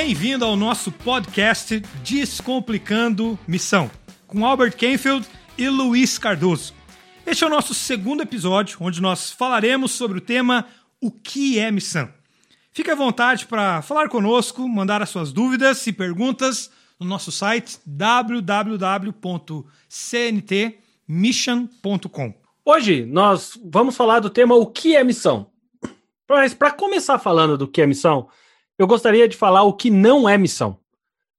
Bem-vindo ao nosso podcast Descomplicando Missão, com Albert Kenfield e Luiz Cardoso. Este é o nosso segundo episódio, onde nós falaremos sobre o tema O que é missão? Fique à vontade para falar conosco, mandar as suas dúvidas e perguntas no nosso site www.cntmission.com. Hoje nós vamos falar do tema O que é missão? Mas para começar falando do que é missão, eu gostaria de falar o que não é missão.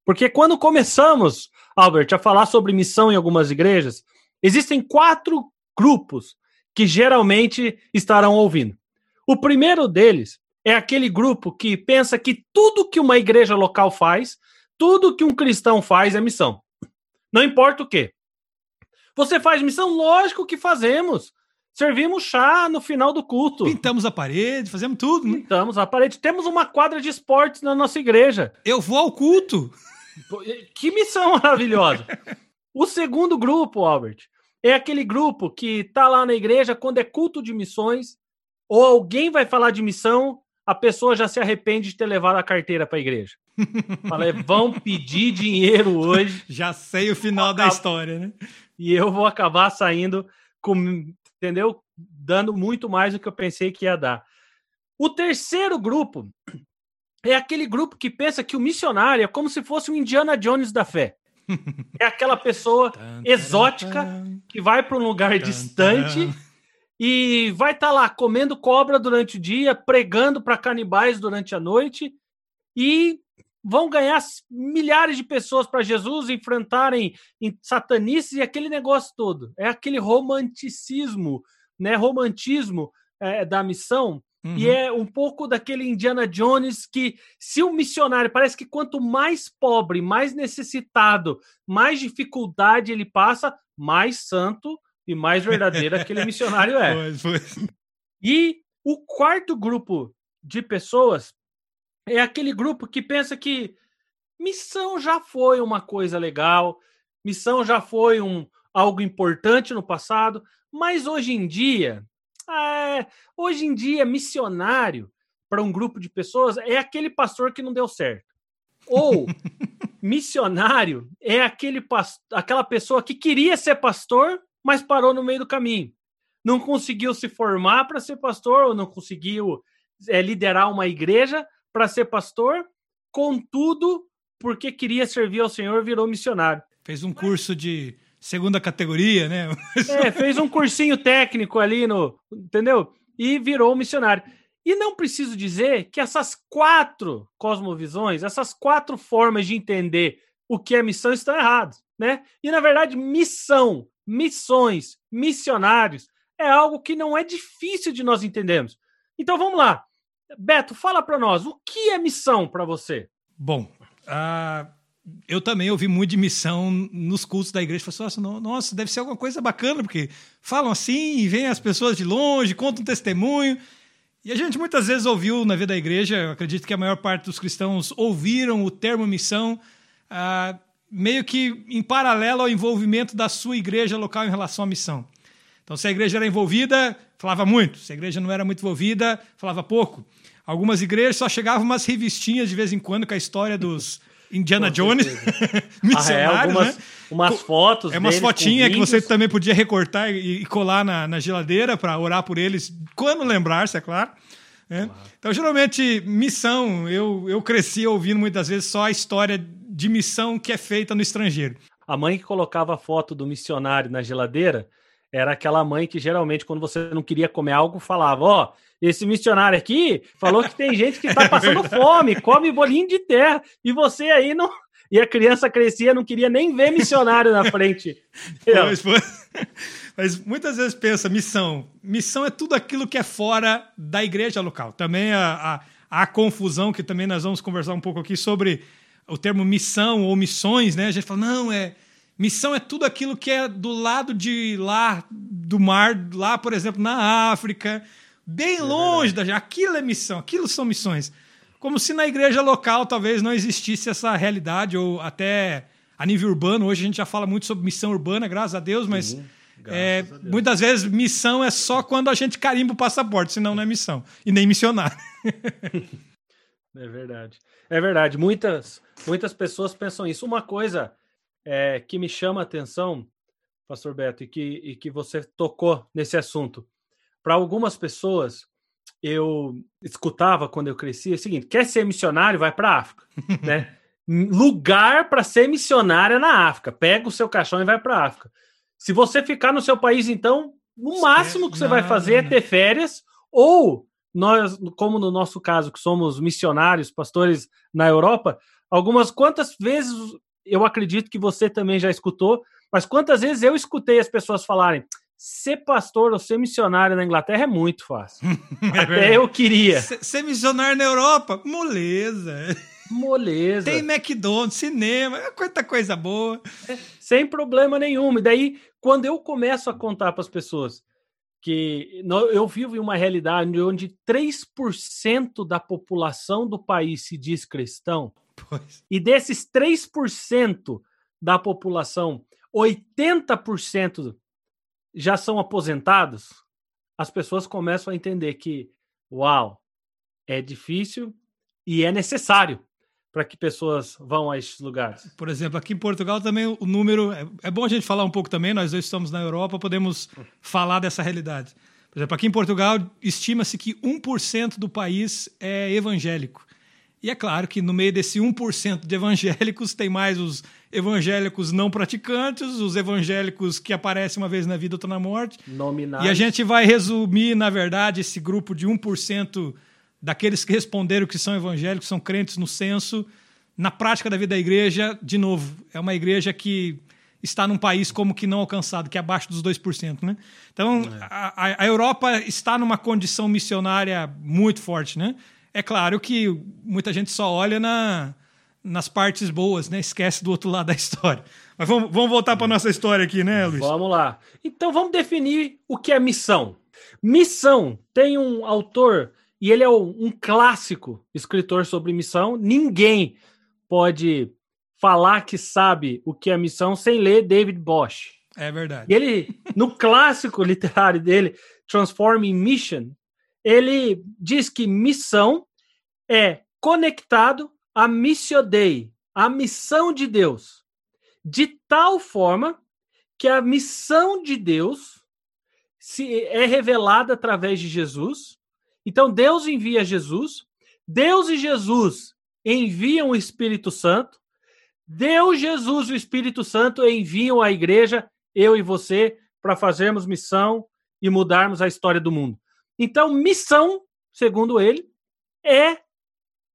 Porque quando começamos, Albert, a falar sobre missão em algumas igrejas, existem quatro grupos que geralmente estarão ouvindo. O primeiro deles é aquele grupo que pensa que tudo que uma igreja local faz, tudo que um cristão faz é missão. Não importa o quê. Você faz missão? Lógico que fazemos. Servimos chá no final do culto. Pintamos a parede, fazemos tudo. Né? Pintamos a parede. Temos uma quadra de esportes na nossa igreja. Eu vou ao culto. Que missão maravilhosa. o segundo grupo, Albert, é aquele grupo que tá lá na igreja quando é culto de missões ou alguém vai falar de missão, a pessoa já se arrepende de ter levado a carteira para a igreja. Fala, vão pedir dinheiro hoje. Já sei o final da história, né? E eu vou acabar saindo com entendeu? Dando muito mais do que eu pensei que ia dar. O terceiro grupo é aquele grupo que pensa que o missionário é como se fosse o Indiana Jones da fé. É aquela pessoa exótica que vai para um lugar distante e vai estar tá lá comendo cobra durante o dia, pregando para canibais durante a noite e vão ganhar milhares de pessoas para Jesus enfrentarem satanistas e aquele negócio todo. É aquele romanticismo, né? Romantismo é, da missão. Uhum. E é um pouco daquele Indiana Jones que, se o missionário, parece que quanto mais pobre, mais necessitado, mais dificuldade ele passa, mais santo e mais verdadeiro aquele missionário é. Pois, pois. E o quarto grupo de pessoas é aquele grupo que pensa que missão já foi uma coisa legal, missão já foi um algo importante no passado, mas hoje em dia, é, hoje em dia missionário para um grupo de pessoas é aquele pastor que não deu certo. Ou missionário é aquele aquela pessoa que queria ser pastor, mas parou no meio do caminho. Não conseguiu se formar para ser pastor, ou não conseguiu é, liderar uma igreja, para ser pastor, contudo, porque queria servir ao Senhor, virou missionário. Fez um curso de segunda categoria, né? É, fez um cursinho técnico ali no, entendeu? E virou missionário. E não preciso dizer que essas quatro cosmovisões, essas quatro formas de entender o que é missão estão erradas, né? E na verdade, missão, missões, missionários é algo que não é difícil de nós entendermos. Então vamos lá. Beto, fala para nós, o que é missão para você? Bom, uh, eu também ouvi muito de missão nos cultos da igreja. Falei assim, nossa, deve ser alguma coisa bacana, porque falam assim, e vêm as pessoas de longe, contam um testemunho. E a gente muitas vezes ouviu na vida da igreja, acredito que a maior parte dos cristãos ouviram o termo missão, uh, meio que em paralelo ao envolvimento da sua igreja local em relação à missão. Então, se a igreja era envolvida, falava muito. Se a igreja não era muito envolvida, falava pouco. Algumas igrejas só chegavam umas revistinhas de vez em quando com a história dos Indiana Jones, missionários, ah, é, algumas, né? Umas fotos. É umas fotinhas que você também podia recortar e, e colar na, na geladeira para orar por eles quando lembrar-se, é claro. É. Claro. Então, geralmente, missão, eu, eu cresci ouvindo muitas vezes só a história de missão que é feita no estrangeiro. A mãe que colocava a foto do missionário na geladeira era aquela mãe que geralmente, quando você não queria comer algo, falava: Ó, oh, esse missionário aqui falou que tem gente que está passando fome, come bolinho de terra, e você aí não. E a criança crescia, não queria nem ver missionário na frente. Pois, pois. Mas muitas vezes pensa, missão. Missão é tudo aquilo que é fora da igreja local. Também a, a, a confusão, que também nós vamos conversar um pouco aqui sobre o termo missão ou missões, né? A gente fala, não, é Missão é tudo aquilo que é do lado de lá do mar, lá, por exemplo, na África, bem é longe da gente. Aquilo é missão, aquilo são missões. Como se na igreja local talvez não existisse essa realidade, ou até a nível urbano. Hoje a gente já fala muito sobre missão urbana, graças a Deus, mas é, muitas vezes missão é só quando a gente carimba o passaporte, senão não é missão. E nem missionário. É verdade. É verdade. Muitas, muitas pessoas pensam isso. Uma coisa é, que me chama a atenção, Pastor Beto, e que, e que você tocou nesse assunto. Para algumas pessoas, eu escutava quando eu crescia é o seguinte: quer ser missionário, vai para a África, né? Lugar para ser missionário é na África. Pega o seu caixão e vai para a África. Se você ficar no seu país, então, o máximo que você vai fazer é ter férias ou nós, como no nosso caso, que somos missionários, pastores na Europa, algumas quantas vezes eu acredito que você também já escutou, mas quantas vezes eu escutei as pessoas falarem: ser pastor ou ser missionário na Inglaterra é muito fácil. é Até eu queria. Ser missionário na Europa, moleza. Moleza. Tem McDonald's, cinema, é quanta coisa boa. É, sem problema nenhum. E daí, quando eu começo a contar para as pessoas que eu vivo em uma realidade onde 3% da população do país se diz cristão, e desses 3% da população, 80% já são aposentados, as pessoas começam a entender que, uau, é difícil e é necessário para que pessoas vão a esses lugares. Por exemplo, aqui em Portugal também o número. É, é bom a gente falar um pouco também, nós dois estamos na Europa, podemos falar dessa realidade. Por exemplo, aqui em Portugal, estima-se que 1% do país é evangélico. E é claro que no meio desse 1% de evangélicos tem mais os evangélicos não praticantes, os evangélicos que aparecem uma vez na vida, outra na morte. Nominais. E a gente vai resumir, na verdade, esse grupo de 1% daqueles que responderam que são evangélicos, são crentes no censo. Na prática da vida da igreja, de novo, é uma igreja que está num país como que não alcançado, que é abaixo dos 2%. Né? Então, é. a, a Europa está numa condição missionária muito forte. Né? É claro que muita gente só olha na, nas partes boas, né? esquece do outro lado da história. Mas vamos, vamos voltar para nossa história aqui, né, Luiz? Vamos lá. Então, vamos definir o que é missão. Missão tem um autor e ele é um clássico escritor sobre missão. Ninguém pode falar que sabe o que é missão sem ler David Bosch. É verdade. E ele, no clássico literário dele, Transforming Mission, ele diz que missão é conectado à Missio Dei, a missão de Deus, de tal forma que a missão de Deus se é revelada através de Jesus. Então Deus envia Jesus, Deus e Jesus enviam o Espírito Santo, Deus, Jesus e o Espírito Santo enviam a igreja, eu e você, para fazermos missão e mudarmos a história do mundo. Então, missão, segundo ele, é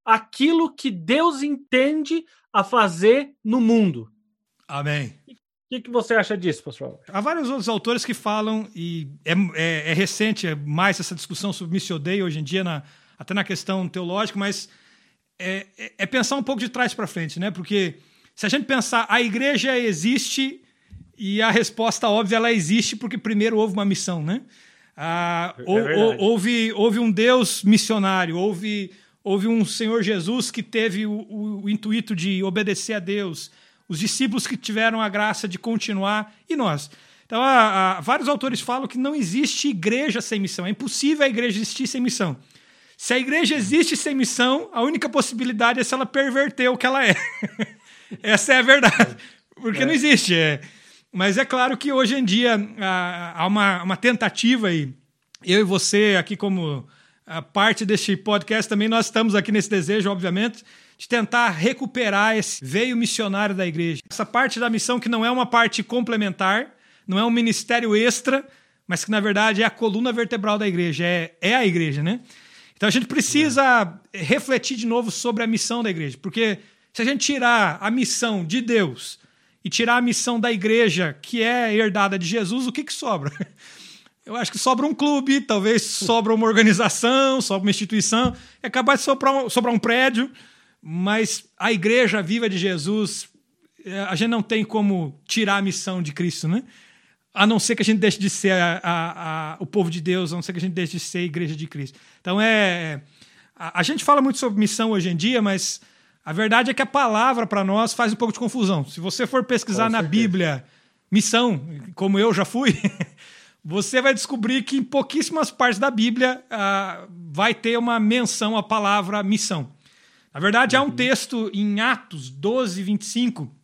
aquilo que Deus entende a fazer no mundo. Amém que, que você acha disso, pastor? Há vários outros autores que falam, e é, é, é recente é mais essa discussão sobre missio Dei hoje em dia, na, até na questão teológica, mas é, é, é pensar um pouco de trás para frente, né? Porque se a gente pensar, a igreja existe e a resposta óbvia, ela existe porque primeiro houve uma missão, né? Ah, é ou, houve, houve um Deus missionário, houve, houve um Senhor Jesus que teve o, o, o intuito de obedecer a Deus, os discípulos que tiveram a graça de continuar e nós. Então, há, há, vários autores falam que não existe igreja sem missão. É impossível a igreja existir sem missão. Se a igreja existe sem missão, a única possibilidade é se ela perverter o que ela é. Essa é a verdade. Porque é. não existe. É. Mas é claro que hoje em dia há uma, uma tentativa e eu e você aqui como parte deste podcast também nós estamos aqui nesse desejo, obviamente, de tentar recuperar esse veio missionário da igreja. Essa parte da missão que não é uma parte complementar, não é um ministério extra, mas que na verdade é a coluna vertebral da igreja, é, é a igreja, né? Então a gente precisa é. refletir de novo sobre a missão da igreja, porque se a gente tirar a missão de Deus e tirar a missão da igreja, que é herdada de Jesus, o que, que sobra? Eu acho que sobra um clube, talvez sobra uma organização, sobra uma instituição, é capaz de sobrar um, sobrar um prédio, mas a igreja viva de Jesus, é, a gente não tem como tirar a missão de Cristo, né? A não ser que a gente deixe de ser a, a, a, o povo de Deus, a não ser que a gente deixe de ser a igreja de Cristo. Então é. A, a gente fala muito sobre missão hoje em dia, mas a verdade é que a palavra para nós faz um pouco de confusão. Se você for pesquisar na Bíblia missão, como eu já fui, você vai descobrir que em pouquíssimas partes da Bíblia uh, vai ter uma menção à palavra missão. Na verdade, há um texto em Atos 12, 25,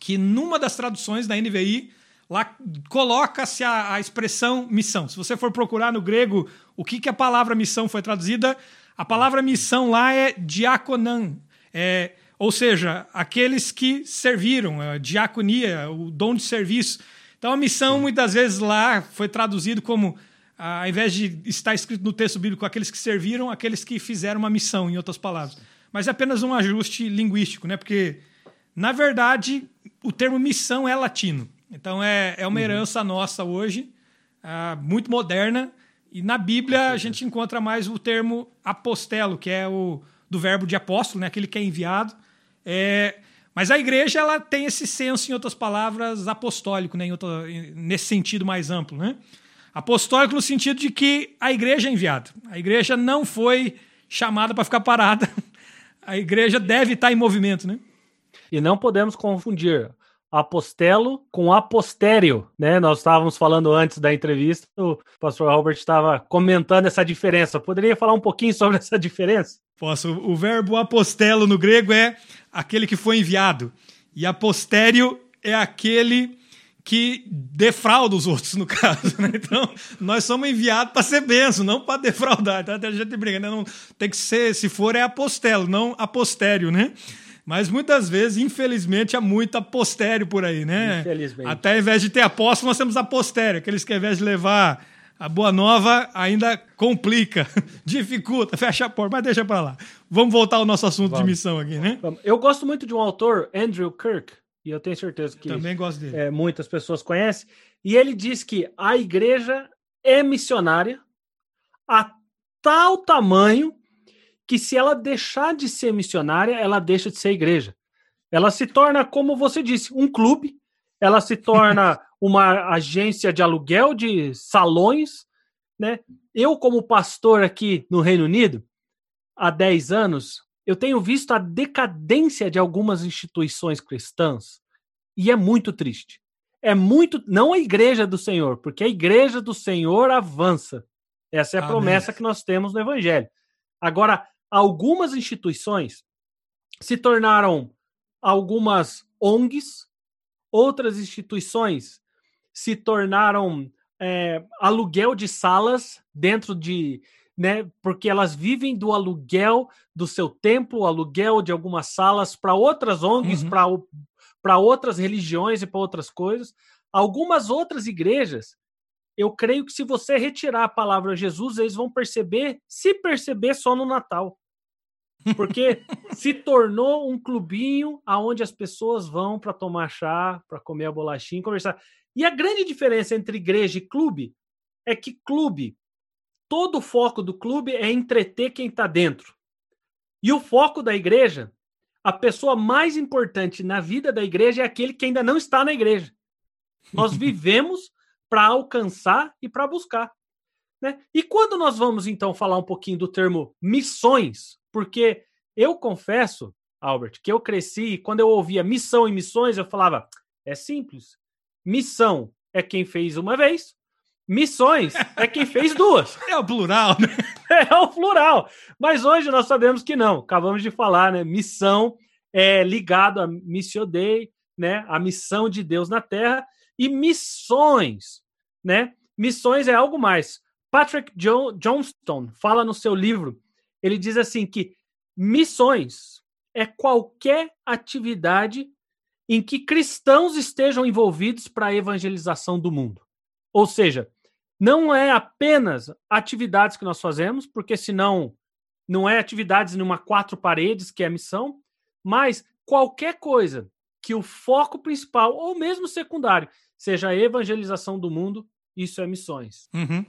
que numa das traduções da NVI, lá coloca-se a, a, expressão missão. Se você for procurar no grego o que, que a palavra missão foi traduzida, a palavra missão lá é diaconan, é, ou seja, aqueles que serviram, a diaconia, o dom de serviço. Então a missão muitas vezes lá foi traduzido como ao invés de estar escrito no texto bíblico aqueles que serviram, aqueles que fizeram uma missão, em outras palavras. Mas é apenas um ajuste linguístico, né? Porque, na verdade, o termo missão é latino. Então é, é uma uhum. herança uhum. nossa hoje, uh, muito moderna. E na Bíblia a gente encontra mais o termo apostelo, que é o do verbo de apóstolo, né? aquele que é enviado. É, mas a igreja ela tem esse senso, em outras palavras, apostólico, né? Outra, nesse sentido mais amplo. Né? Apostólico no sentido de que a igreja é enviada. A igreja não foi chamada para ficar parada. A igreja deve estar em movimento, né? E não podemos confundir apostelo com apostério, né? Nós estávamos falando antes da entrevista, o pastor Albert estava comentando essa diferença. Poderia falar um pouquinho sobre essa diferença? Posso. O verbo apostelo no grego é aquele que foi enviado, e apostério é aquele que defrauda os outros, no caso. Né? Então, nós somos enviados para ser benção, não para defraudar. Então, até a gente brinca, né? não, tem que ser, se for, é apostelo, não apostério, né? Mas muitas vezes, infelizmente, há muito apostério por aí, né? Infelizmente. Até ao invés de ter apóstolo, nós temos apostério, aqueles que ao invés de levar a boa nova, ainda complica, dificulta, fecha a porta, mas deixa para lá. Vamos voltar ao nosso assunto Vamos. de missão aqui, né? Eu gosto muito de um autor, Andrew Kirk, e eu tenho certeza que também gosto dele. É, muitas pessoas conhecem. E ele diz que a igreja é missionária a tal tamanho que se ela deixar de ser missionária, ela deixa de ser igreja. Ela se torna, como você disse, um clube, ela se torna uma agência de aluguel de salões, né? Eu, como pastor aqui no Reino Unido, há 10 anos, eu tenho visto a decadência de algumas instituições cristãs e é muito triste. É muito. Não a igreja do Senhor, porque a igreja do Senhor avança. Essa é a Amém. promessa que nós temos no Evangelho. Agora, algumas instituições se tornaram algumas ONGs, outras instituições se tornaram é, aluguel de salas dentro de né? Porque elas vivem do aluguel do seu templo, aluguel de algumas salas para outras ONGs, uhum. para outras religiões e para outras coisas. Algumas outras igrejas, eu creio que se você retirar a palavra Jesus, eles vão perceber, se perceber só no Natal. Porque se tornou um clubinho aonde as pessoas vão para tomar chá, para comer a bolachinha, conversar. E a grande diferença entre igreja e clube é que clube todo o foco do clube é entreter quem está dentro. E o foco da igreja, a pessoa mais importante na vida da igreja é aquele que ainda não está na igreja. Nós vivemos para alcançar e para buscar. Né? E quando nós vamos então falar um pouquinho do termo missões, porque eu confesso, Albert, que eu cresci e quando eu ouvia missão e missões, eu falava: é simples. Missão é quem fez uma vez, Missões é quem fez duas. É o plural, né? É o plural. Mas hoje nós sabemos que não. Acabamos de falar, né? Missão é ligado a Missio Dei, né? A missão de Deus na Terra. E missões, né? Missões é algo mais. Patrick John, Johnston fala no seu livro, ele diz assim que missões é qualquer atividade em que cristãos estejam envolvidos para a evangelização do mundo. Ou seja, não é apenas atividades que nós fazemos, porque senão não é atividades numa quatro paredes, que é a missão, mas qualquer coisa que o foco principal ou mesmo secundário seja a evangelização do mundo, isso é missões. Uhum.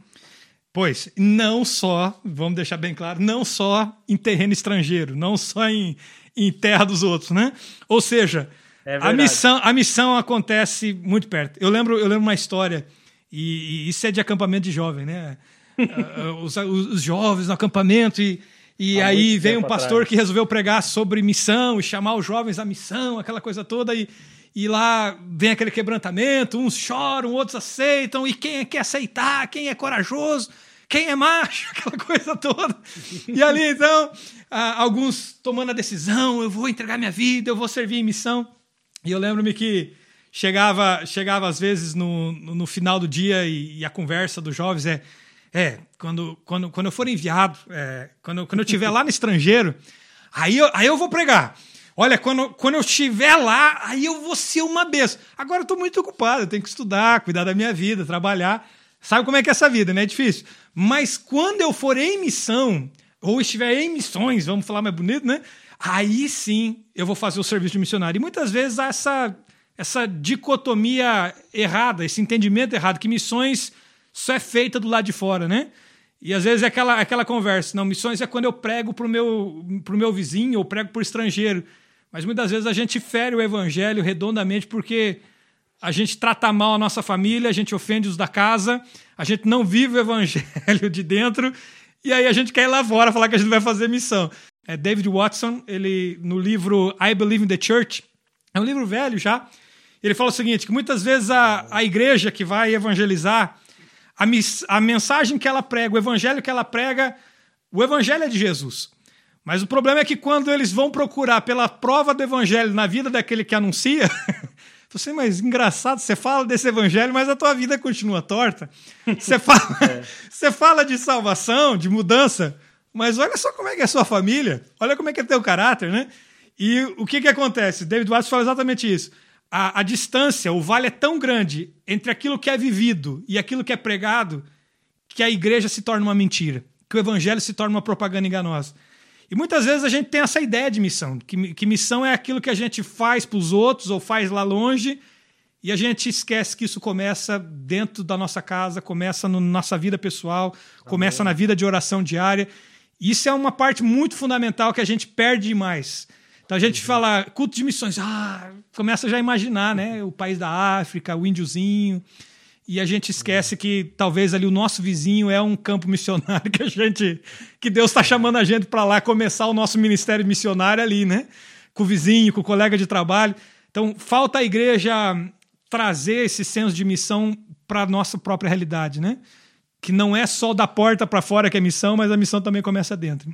Pois, não só, vamos deixar bem claro, não só em terreno estrangeiro, não só em, em terra dos outros, né? Ou seja, é a, missão, a missão acontece muito perto. Eu lembro, eu lembro uma história e, e, isso é de acampamento de jovem, né? Ah, os, os, jovens no acampamento e, e aí vem um pastor atrás. que resolveu pregar sobre missão e chamar os jovens à missão, aquela coisa toda e, e lá vem aquele quebrantamento, uns choram, outros aceitam e quem é que aceitar, quem é corajoso, quem é macho, aquela coisa toda. E ali, então, alguns tomando a decisão, eu vou entregar minha vida, eu vou servir em missão. E eu lembro-me que chegava, chegava às vezes no, no final do dia e, e a conversa dos jovens é, é quando, quando, quando eu for enviado, é, quando, quando eu estiver lá no estrangeiro, aí eu, aí eu vou pregar. Olha, quando, quando eu estiver lá, aí eu vou ser uma benção. Agora eu estou muito ocupado, eu tenho que estudar, cuidar da minha vida, trabalhar. Sabe como é que é essa vida, né? É difícil. Mas quando eu for em missão, ou estiver em missões, vamos falar mais bonito, né? Aí sim eu vou fazer o serviço de missionário. E muitas vezes há essa, essa dicotomia errada, esse entendimento errado, que missões só é feita do lado de fora, né? E às vezes é aquela, aquela conversa, não, missões é quando eu prego para o meu, pro meu vizinho ou prego para o estrangeiro. Mas muitas vezes a gente fere o evangelho redondamente porque a gente trata mal a nossa família, a gente ofende os da casa, a gente não vive o evangelho de dentro e aí a gente quer ir lá fora falar que a gente vai fazer missão. É David Watson, ele no livro I Believe in the Church, é um livro velho já, ele fala o seguinte, que muitas vezes a, a igreja que vai evangelizar, a, a mensagem que ela prega, o evangelho que ela prega, o evangelho é de Jesus. Mas o problema é que quando eles vão procurar pela prova do evangelho na vida daquele que anuncia, você, mas engraçado, você fala desse evangelho, mas a tua vida continua torta. Você fala, é. você fala de salvação, de mudança, mas olha só como é que é a sua família, olha como é que é teu caráter, né? E o que que acontece? David Watts fala exatamente isso. A, a distância, o vale é tão grande entre aquilo que é vivido e aquilo que é pregado que a igreja se torna uma mentira, que o evangelho se torna uma propaganda enganosa. E muitas vezes a gente tem essa ideia de missão, que, que missão é aquilo que a gente faz para os outros ou faz lá longe, e a gente esquece que isso começa dentro da nossa casa, começa na no nossa vida pessoal, Amém. começa na vida de oração diária. Isso é uma parte muito fundamental que a gente perde demais. Então a gente uhum. fala culto de missões, ah, começa já a imaginar, né? O país da África, o índiozinho e a gente esquece que talvez ali o nosso vizinho é um campo missionário que a gente que Deus está chamando a gente para lá começar o nosso ministério missionário ali, né? Com o vizinho, com o colega de trabalho. Então, falta a igreja trazer esse senso de missão para a nossa própria realidade, né? Que não é só da porta para fora que é missão, mas a missão também começa dentro.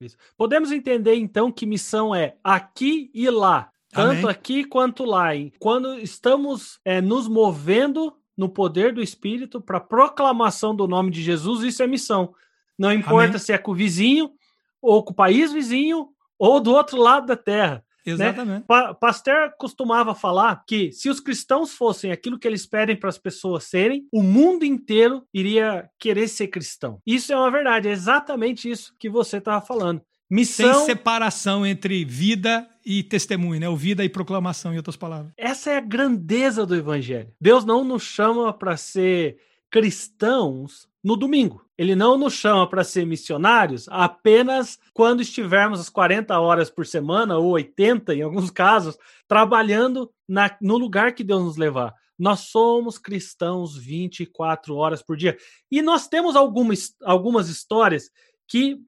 Isso. Podemos entender então que missão é aqui e lá, tanto Amém. aqui quanto lá. Quando estamos é, nos movendo no poder do Espírito para proclamação do nome de Jesus, isso é missão. Não importa Amém. se é com o vizinho, ou com o país vizinho, ou do outro lado da terra. Né? Exatamente. Né? Pa Pasteur costumava falar que se os cristãos fossem aquilo que eles pedem para as pessoas serem, o mundo inteiro iria querer ser cristão. Isso é uma verdade, é exatamente isso que você estava falando. Missão... Sem separação entre vida e testemunho, né? O vida e proclamação, em outras palavras. Essa é a grandeza do evangelho. Deus não nos chama para ser cristãos no domingo. Ele não nos chama para ser missionários apenas quando estivermos as 40 horas por semana, ou 80 em alguns casos, trabalhando na, no lugar que Deus nos levar. Nós somos cristãos 24 horas por dia. E nós temos algumas, algumas histórias que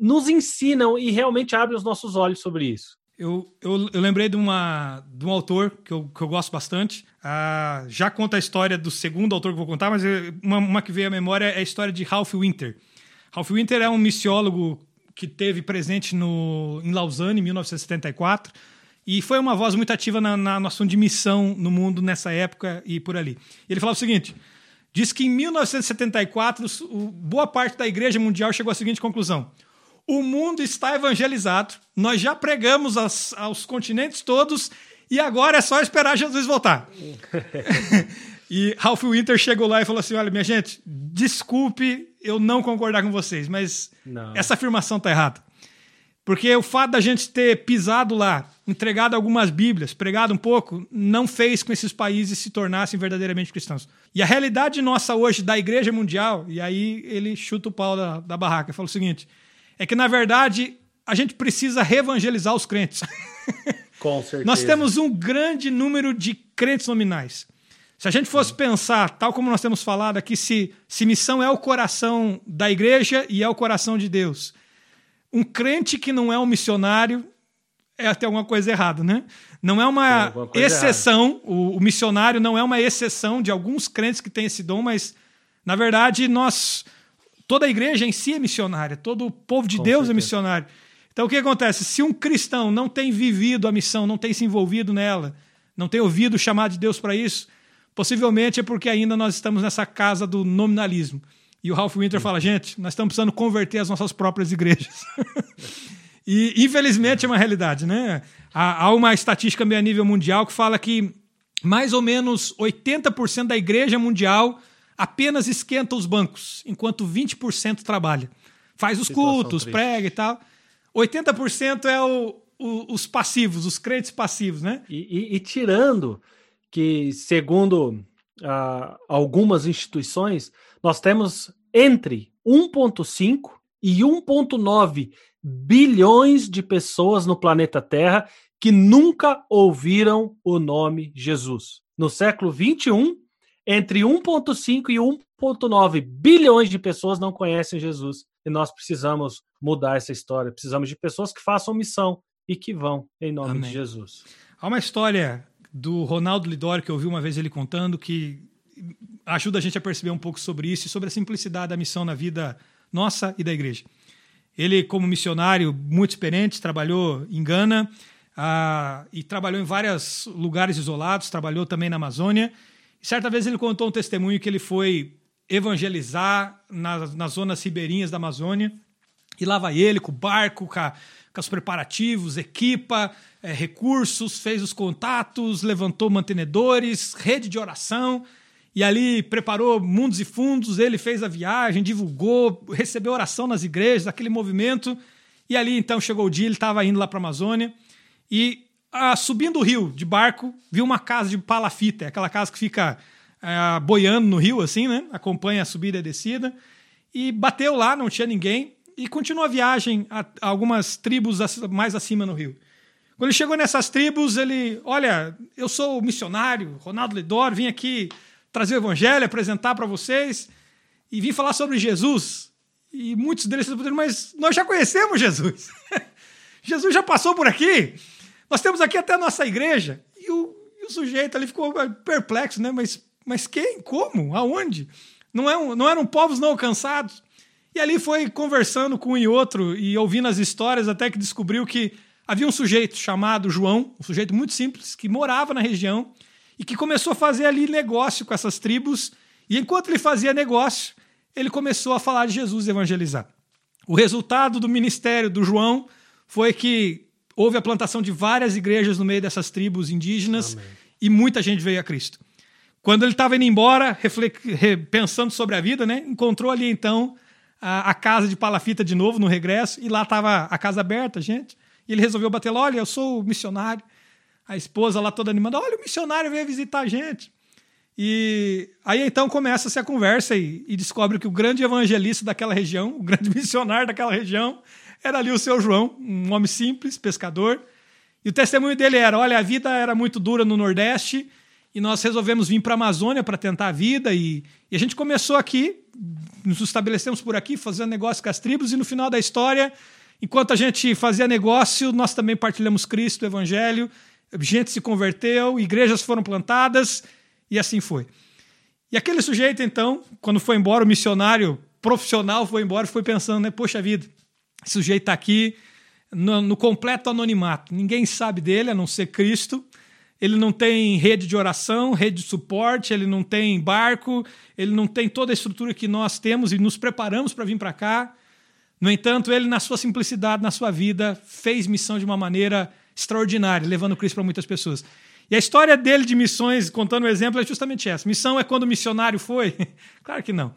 nos ensinam e realmente abrem os nossos olhos sobre isso. Eu, eu, eu, lembrei de, uma, de um autor que eu, que eu gosto bastante. Uh, já conta a história do segundo autor que eu vou contar, mas uma, uma, que veio à memória é a história de Ralph Winter. Ralph Winter é um missiólogo que teve presente no, em Lausanne, em 1974, e foi uma voz muito ativa na, na, no de missão no mundo nessa época e por ali. Ele falava o seguinte: diz que em 1974, boa parte da igreja mundial chegou à seguinte conclusão o mundo está evangelizado, nós já pregamos aos, aos continentes todos e agora é só esperar Jesus voltar. e Ralph Winter chegou lá e falou assim: Olha, minha gente, desculpe eu não concordar com vocês, mas não. essa afirmação está errada. Porque o fato da gente ter pisado lá, entregado algumas Bíblias, pregado um pouco, não fez com que esses países se tornassem verdadeiramente cristãos. E a realidade nossa hoje da Igreja Mundial, e aí ele chuta o pau da, da barraca, e fala o seguinte: é que, na verdade, a gente precisa reevangelizar os crentes. Com certeza. Nós temos um grande número de crentes nominais. Se a gente fosse pensar, tal como nós temos falado aqui, se, se missão é o coração da igreja e é o coração de Deus, um crente que não é um missionário é até alguma coisa errada, né? Não é uma exceção, o, o, missionário não é uma exceção de alguns crentes que têm esse dom, mas, na verdade, nós toda a igreja em si é missionária, todo o povo de Com Deus é certeza. é missionário. Então o que acontece? Se um cristão não tem vivido a missão, não tem se envolvido nela, não tem ouvido o chamado de Deus para isso, possivelmente é porque ainda nós estamos nessa casa do nominalismo. E o Ralph Winter fala: gente, nós estamos precisando converter as nossas próprias igrejas. e infelizmente é uma realidade, né? Há, há uma estatística meio a nível mundial que fala que mais ou menos 80% da igreja mundial apenas esquenta os bancos, enquanto 20% trabalha. Faz os Situação cultos, triste. prega e tal. 80% é o, o, os passivos, os crentes passivos, né? E, e, e tirando que, segundo uh, algumas instituições, nós temos entre 1,5 e 1,9 bilhões de pessoas no planeta Terra que nunca ouviram o nome Jesus. No século 21, entre 1,5 e 1,9 bilhões de pessoas não conhecem Jesus. E nós precisamos mudar essa história. Precisamos de pessoas que façam missão e que vão em nome Amém. de Jesus. Há uma história do Ronaldo Lidório que eu ouvi uma vez ele contando que ajuda a gente a perceber um pouco sobre isso e sobre a simplicidade da missão na vida nossa e da igreja. Ele, como missionário muito experiente, trabalhou em Gana ah, e trabalhou em vários lugares isolados, trabalhou também na Amazônia certa vez ele contou um testemunho que ele foi evangelizar nas, nas zonas ribeirinhas da Amazônia. E lá vai ele com o barco, com, a, com os preparativos, equipa, é, recursos, fez os contatos, levantou mantenedores, rede de oração. E ali preparou mundos e fundos, ele fez a viagem, divulgou, recebeu oração nas igrejas, aquele movimento. E ali então chegou o dia, ele estava indo lá para a Amazônia. E ah, subindo o rio de barco, viu uma casa de palafita, aquela casa que fica ah, boiando no rio, assim, né? Acompanha a subida e a descida. E bateu lá, não tinha ninguém, e continuou a viagem a, algumas tribos mais acima no rio. Quando ele chegou nessas tribos, ele, olha, eu sou missionário, Ronaldo Ledor, vim aqui trazer o evangelho, apresentar para vocês e vim falar sobre Jesus. E muitos deles disseram, mas nós já conhecemos Jesus. Jesus já passou por aqui. Nós temos aqui até a nossa igreja. E o, e o sujeito ali ficou perplexo, né? Mas, mas quem? Como? Aonde? Não, é um, não eram povos não alcançados? E ali foi conversando com um e outro e ouvindo as histórias até que descobriu que havia um sujeito chamado João, um sujeito muito simples, que morava na região e que começou a fazer ali negócio com essas tribos. E enquanto ele fazia negócio, ele começou a falar de Jesus e evangelizar. O resultado do ministério do João foi que houve a plantação de várias igrejas no meio dessas tribos indígenas Amém. e muita gente veio a Cristo. Quando ele estava indo embora, pensando sobre a vida, né, encontrou ali então a, a, casa de palafita de novo no regresso e lá estava a casa aberta, gente. E ele resolveu bater lá: olha, eu sou missionário. A esposa lá toda animada: olha, o missionário veio visitar a gente. E aí então começa-se a conversa e, e descobre que o grande evangelista daquela região, o grande missionário daquela região, era ali o seu João, um homem simples, pescador. E o testemunho dele era: olha, a vida era muito dura no Nordeste e nós resolvemos vir para a Amazônia para tentar a vida. E, e, a gente começou aqui, nos estabelecemos por aqui, fazendo negócio com as tribos. E no final da história, enquanto a gente fazia negócio, nós também partilhamos Cristo, o Evangelho. Gente se converteu, igrejas foram plantadas e assim foi. E aquele sujeito, então, quando foi embora, o missionário profissional foi embora, foi pensando, né? Poxa vida, esse sujeito está aqui no, no, completo anonimato. Ninguém sabe dele, a não ser Cristo. Ele não tem rede de oração, rede de suporte, ele não tem barco, ele não tem toda a estrutura que nós temos e nos preparamos para vir para cá. No entanto, ele, na sua simplicidade, na sua vida, fez missão de uma maneira extraordinária, levando Cristo para muitas pessoas. E a história dele de missões, contando o um exemplo, é justamente essa. Missão é quando o missionário foi? claro que não.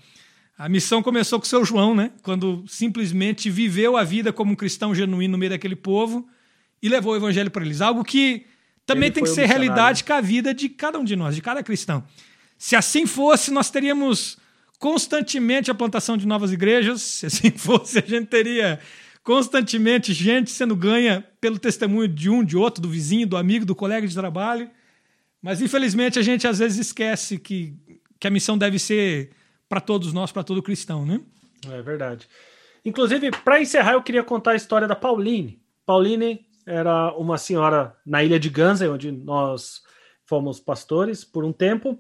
A missão começou com o seu João, né? Quando simplesmente viveu a vida como um cristão genuíno no meio daquele povo e levou o evangelho para eles. Algo que também Ele tem que ser realidade com a vida de cada um de nós, de cada cristão. Se assim fosse, nós teríamos constantemente a plantação de novas igrejas. Se assim fosse, a gente teria constantemente gente sendo ganha pelo testemunho de um, de outro, do vizinho, do amigo, do colega de trabalho. Mas infelizmente a gente às vezes esquece que, que a missão deve ser para todos nós, para todo cristão, né? É verdade. Inclusive, para encerrar, eu queria contar a história da Pauline. Pauline era uma senhora na ilha de Ganze, onde nós fomos pastores por um tempo.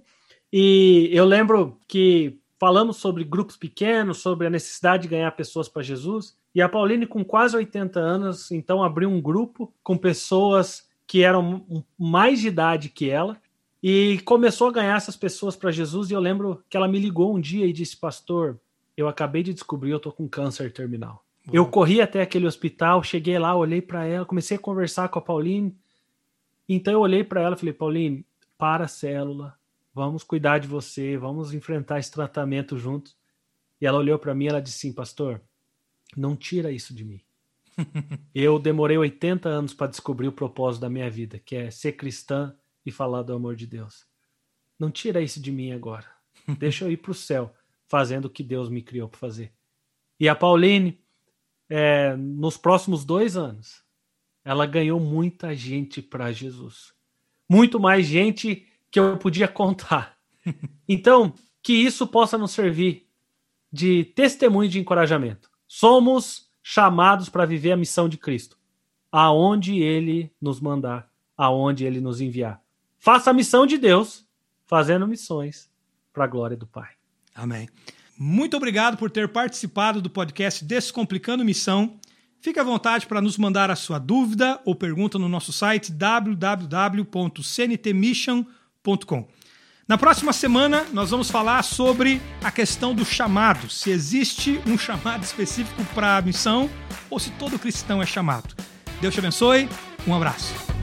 E eu lembro que falamos sobre grupos pequenos, sobre a necessidade de ganhar pessoas para Jesus. E a Pauline, com quase 80 anos, então abriu um grupo com pessoas que eram mais de idade que ela e começou a ganhar essas pessoas para Jesus. E eu lembro que ela me ligou um dia e disse: Pastor, eu acabei de descobrir, eu tô com câncer terminal. Boa. Eu corri até aquele hospital, cheguei lá, olhei para ela, comecei a conversar com a Pauline. Então eu olhei para ela e falei: Pauline, para a célula, vamos cuidar de você, vamos enfrentar esse tratamento juntos. E ela olhou para mim e ela disse: Sim, pastor, não tira isso de mim. eu demorei 80 anos para descobrir o propósito da minha vida, que é ser cristã e falar do amor de Deus. Não tira isso de mim agora. Deixa eu ir para o céu fazendo o que Deus me criou para fazer. E a Pauline, é, nos próximos dois anos, ela ganhou muita gente para Jesus. Muito mais gente que eu podia contar. Então, que isso possa nos servir de testemunho de encorajamento. Somos chamados para viver a missão de Cristo, aonde ele nos mandar, aonde ele nos enviar. Faça a missão de Deus, fazendo missões para a glória do Pai. Amém. Muito obrigado por ter participado do podcast Descomplicando Missão. Fique à vontade para nos mandar a sua dúvida ou pergunta no nosso site www.cntmission.com. Na próxima semana, nós vamos falar sobre a questão do chamado, se existe um chamado específico para a missão ou se todo cristão é chamado. Deus te abençoe, um abraço.